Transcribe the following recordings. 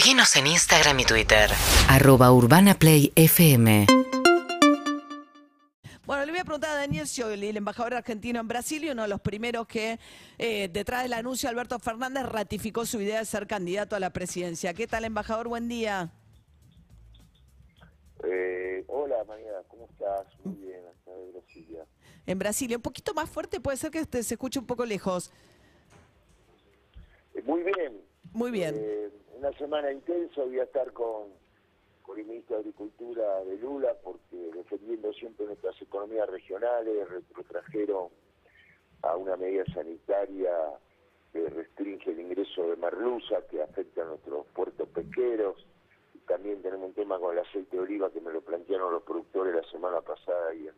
Seguinos en Instagram y Twitter. Arroba Urbana Play FM. Bueno, le voy a preguntar a Daniel Scioli, el embajador argentino en Brasil y uno de los primeros que, eh, detrás del anuncio, Alberto Fernández ratificó su idea de ser candidato a la presidencia. ¿Qué tal, embajador? Buen día. Eh, hola María, ¿cómo estás? Muy bien, acá de Brasilia. En Brasilia, un poquito más fuerte, puede ser que este se escuche un poco lejos. Eh, muy bien. Muy bien. Una semana intensa, voy a estar con, el ministro de Agricultura de Lula, porque defendiendo siempre nuestras economías regionales, retrotrajeron a una medida sanitaria que restringe el ingreso de merluza, que afecta a nuestros puertos pesqueros. También tenemos un tema con el aceite de oliva que me lo plantearon los productores la semana pasada y en,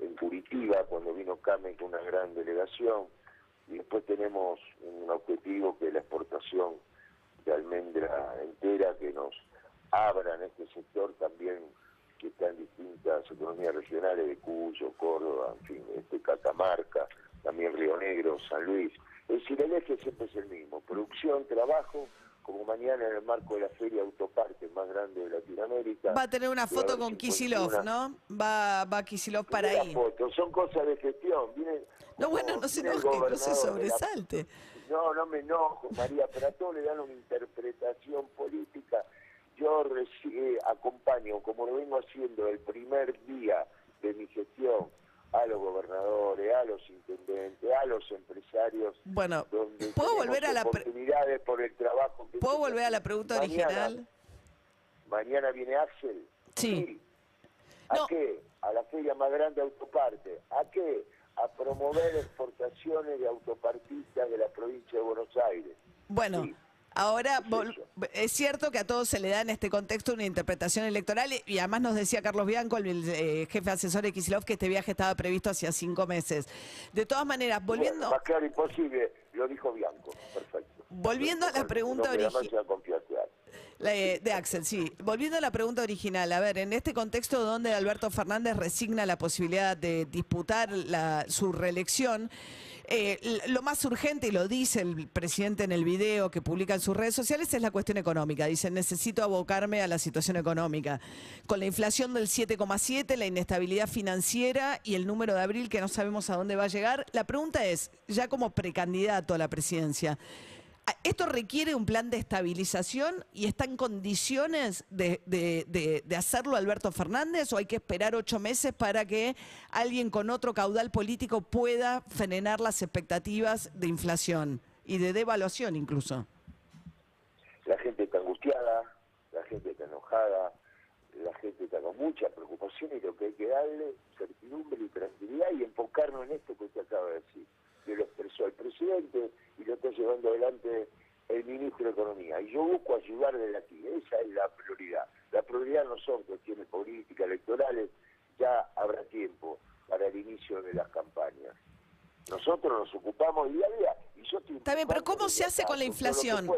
en Curitiba, cuando vino Came con una gran delegación. Y después tenemos un objetivo que es la exportación de almendra entera que nos abra en este sector también que está en distintas economías regionales de Cuyo, Córdoba, en fin, este Catamarca, también Río Negro, San Luis. Es decir, el eje siempre es el mismo, producción, trabajo, como mañana en el marco de la Feria Autoparte más grande de Latinoamérica. Va a tener una foto con 51. Kisilov, ¿no? Va, va Kisilov para ahí. foto, son cosas de gestión. No, bueno, no se enoje, no se la- sobresalte. No, no me enojo, María, pero a todos le dan una interpretación política. Yo reci- eh, acompaño, como lo vengo haciendo el primer día de mi gestión, a los intendentes, a los empresarios. Bueno, donde ¿puedo volver a la oportunidades por el trabajo que ¿Puedo volver a la pregunta Mañana- original? Mañana viene Axel. Sí. ¿A No. qué? A la feria más grande de autoparte. ¿A qué? A promover exportaciones de autopartistas de la provincia de Buenos Aires. Bueno, Sí. Ahora Es cierto que a todos se le da en este contexto una interpretación electoral y- además nos decía Carlos Bianco, el eh, jefe asesor de Kisilov, que este viaje estaba previsto hacía cinco meses. De todas maneras, volviendo, Bueno, más claro imposible, lo dijo Bianco. Perfecto. Volviendo a la pregunta origi... eh, de Axel, sí. Volviendo a la pregunta original, a ver, en este contexto donde Alberto Fernández resigna la posibilidad de disputar su reelección, eh, lo más urgente, y lo dice el presidente en el video que publica en sus redes sociales, es la cuestión económica. Dice, necesito abocarme a la situación económica. Con la inflación del 7,7, la inestabilidad financiera y el número de abril que no sabemos a dónde va a llegar, la pregunta es, ya como precandidato a la presidencia, ¿Esto requiere un plan de estabilización y está en condiciones de hacerlo Alberto Fernández o hay que esperar ocho meses para que alguien con otro caudal político pueda frenar las expectativas de inflación y de devaluación incluso? La gente está angustiada, la gente está enojada, la gente está con mucha preocupación y lo que hay que darle certidumbre y tranquilidad y enfocarnos en esto que usted acaba de decir. Que lo expresó el presidente y lo está llevando adelante el ministro de Economía. Y yo busco ayudar desde aquí, esa es la prioridad. La prioridad no son cuestiones políticas, electorales, ya habrá tiempo para el inicio de las campañas. Nosotros nos ocupamos día a día. Y yo estoy Está bien, pero ¿cómo se hace con la que inflación?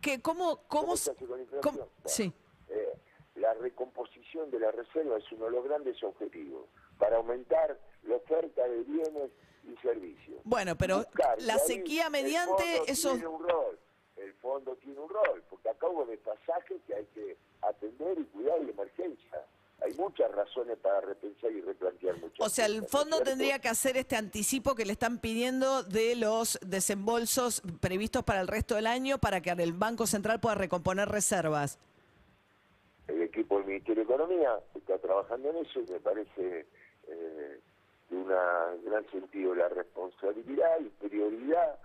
¿Qué, ¿Cómo, cómo, ¿Cómo se- hace con la inflación? cómo- sí. eh, la recomposición de la reserva es uno de los grandes objetivos para aumentar la oferta de bienes y servicios. Bueno, pero Buscar, la ahí sequía el mediante esos... Tiene un rol, el fondo tiene un rol, porque acá hubo desfasajes que hay que atender y cuidar de emergencia. Hay muchas razones para repensar y replantear muchas O sea, el ¿no fondo cierto? tendría que hacer este anticipo que le están pidiendo de los desembolsos previstos para el resto del año para que el Banco Central pueda recomponer reservas. el equipo del Ministerio de Economía está trabajando en eso y me parece eh, de un gran sentido la responsabilidad y prioridad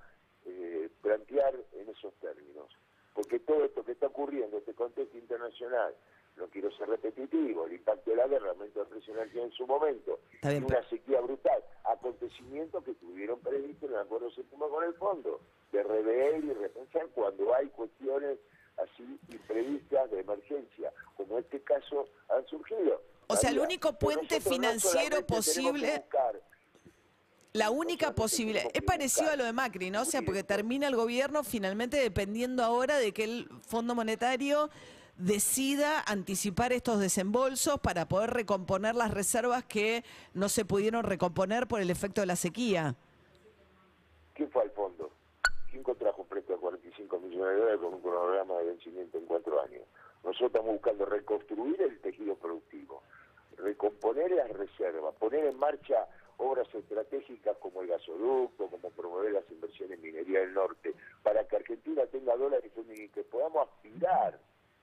eh, plantear en esos términos. Porque todo esto que está ocurriendo, este contexto internacional, no quiero ser repetitivo, el impacto de la guerra, el aumento de presión en su momento, bien, una sequía brutal, acontecimientos que estuvieron previstos en el acuerdo séptimo con el fondo, de rever y repensar cuando hay cuestiones así imprevistas de emergencia, como este caso han surgido. O sea, el único puente no financiero que posible- buscar La única posibilidad, es parecido a lo de Macri, ¿no? O sea, porque termina el gobierno finalmente dependiendo ahora de que el Fondo Monetario decida anticipar estos desembolsos para poder recomponer las reservas que no se pudieron recomponer por el efecto de la sequía. ¿Quién fue al fondo? ¿Quién contrajo un préstamo de 45 millones de dólares con un cronograma de vencimiento en cuatro años? Nosotros estamos buscando reconstruir el tejido productivo, recomponer las reservas, poner en marcha obras estratégicas como el gasoducto, como promover las inversiones en minería del norte, para que Argentina tenga dólares y que podamos aspirar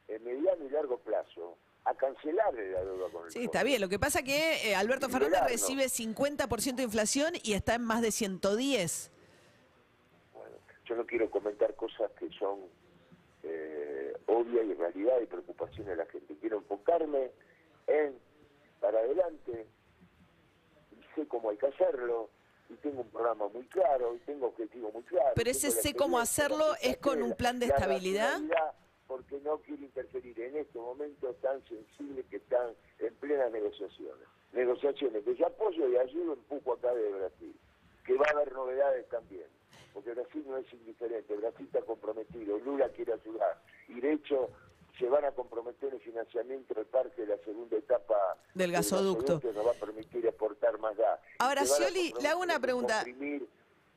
en mediano y largo plazo a cancelarle la deuda con el Sí, está bien. Lo que pasa que eh, Alberto Fernández recibe 50% de inflación y está en más de 110. Bueno, yo no quiero comentar cosas que son eh, obvias y realidad y preocupaciones de la gente. Quiero enfocarme en para adelante y sé cómo hay que hacerlo y tengo un programa muy claro y tengo objetivos muy claros. Pero ese sé cómo hacerlo es con un plan de estabilidad porque no quiere interferir en estos momentos tan sensibles que están en plenas negociaciones. Negociaciones que yo apoyo y ayudo, empujo acá de Brasil, que va a haber novedades también, porque Brasil no es indiferente, Brasil está comprometido, Lula quiere ayudar, y de hecho se van a comprometer el financiamiento de parte de la segunda etapa del gasoducto, que nos va a permitir exportar más gas. Ahora, Scioli, le hago una pregunta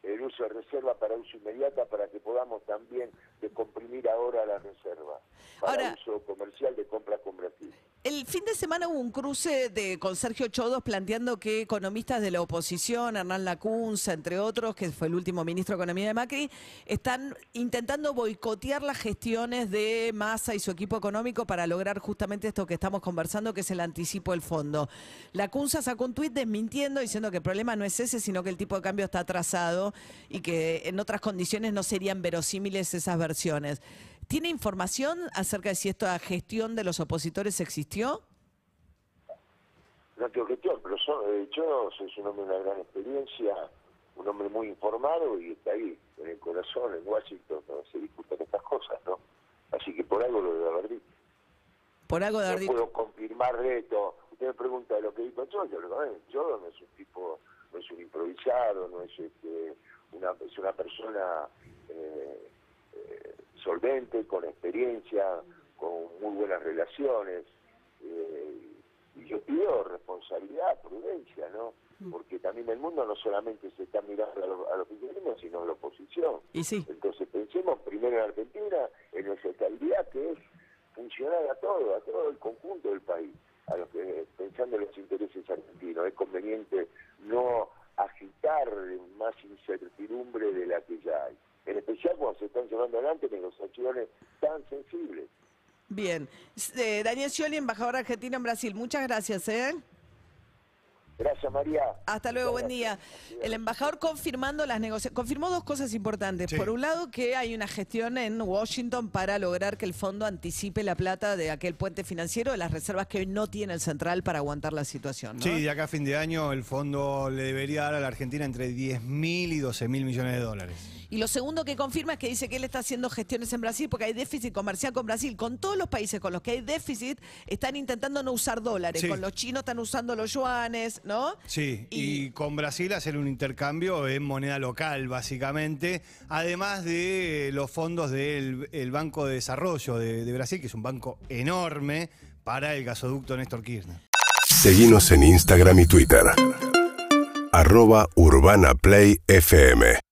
el uso de reserva para uso inmediata para que podamos también descomprimir ahora la reserva para uso comercial de compra con Brasil. El fin de semana hubo un cruce de con Sergio Chodos planteando que economistas de la oposición, Hernán Lacunza, entre otros, que fue el último ministro de Economía de Macri, están intentando boicotear las gestiones de Massa y su equipo económico para lograr justamente esto que estamos conversando, que es el anticipo del fondo. Lacunza sacó un tuit desmintiendo, diciendo que el problema no es ese, sino que el tipo de cambio está atrasado y que en otras condiciones no serían verosímiles esas versiones. ¿Tiene información acerca de si esta gestión de los opositores existió? No tengo gestión, pero eh, yo soy un hombre de una gran experiencia, un hombre muy informado y está ahí, en el corazón, en Washington, donde se discuten estas cosas, ¿no? Así que por algo lo debe haber dicho. Por algo de haber no puedo confirmar esto. Usted me pregunta de lo que dijo yo, yo lo yo no es un tipo, no es un improvisado, no es este, una, es una persona eh, eh, solvente, con experiencia, con muy buenas relaciones. Eh, y yo pido responsabilidad, prudencia, ¿no? Mm. Porque también el mundo no solamente se está mirando a lo, a lo sino a la oposición. Y sí. Entonces pensemos primero en Argentina, en nuestra estabilidad, que es funcionar a todo, a todo el conjunto del país, a los que pensando en los intereses argentinos. Es conveniente no agitar más incertidumbre de la que ya hay en especial cuando se están llevando adelante negociaciones tan sensibles. Bien. Eh, Daniel Scioli, embajador argentino en Brasil, muchas gracias. ¿eh? Gracias, María. Hasta luego, buen día. El embajador confirmando las negociaciones, confirmó dos cosas importantes. Por un lado, que hay una gestión en Washington para lograr que el fondo anticipe la plata de aquel puente financiero de las reservas que hoy no tiene el central para aguantar la situación. Sí, de acá a fin de año el fondo le debería dar a la Argentina entre 10 mil y 12 mil millones de dólares. Y lo segundo que confirma es que dice que él está haciendo gestiones en Brasil porque hay déficit comercial con Brasil. Con todos los países con los que hay déficit, están intentando no usar dólares. Con los chinos están usando los yuanes, ¿no? Sí, y, con Brasil hacer un intercambio en moneda local, básicamente. Además de los fondos del Banco de Desarrollo de, de Brasil, que es un banco enorme para el gasoducto Néstor Kirchner. Seguimos en Instagram y Twitter. Arroba Urbana Play FM.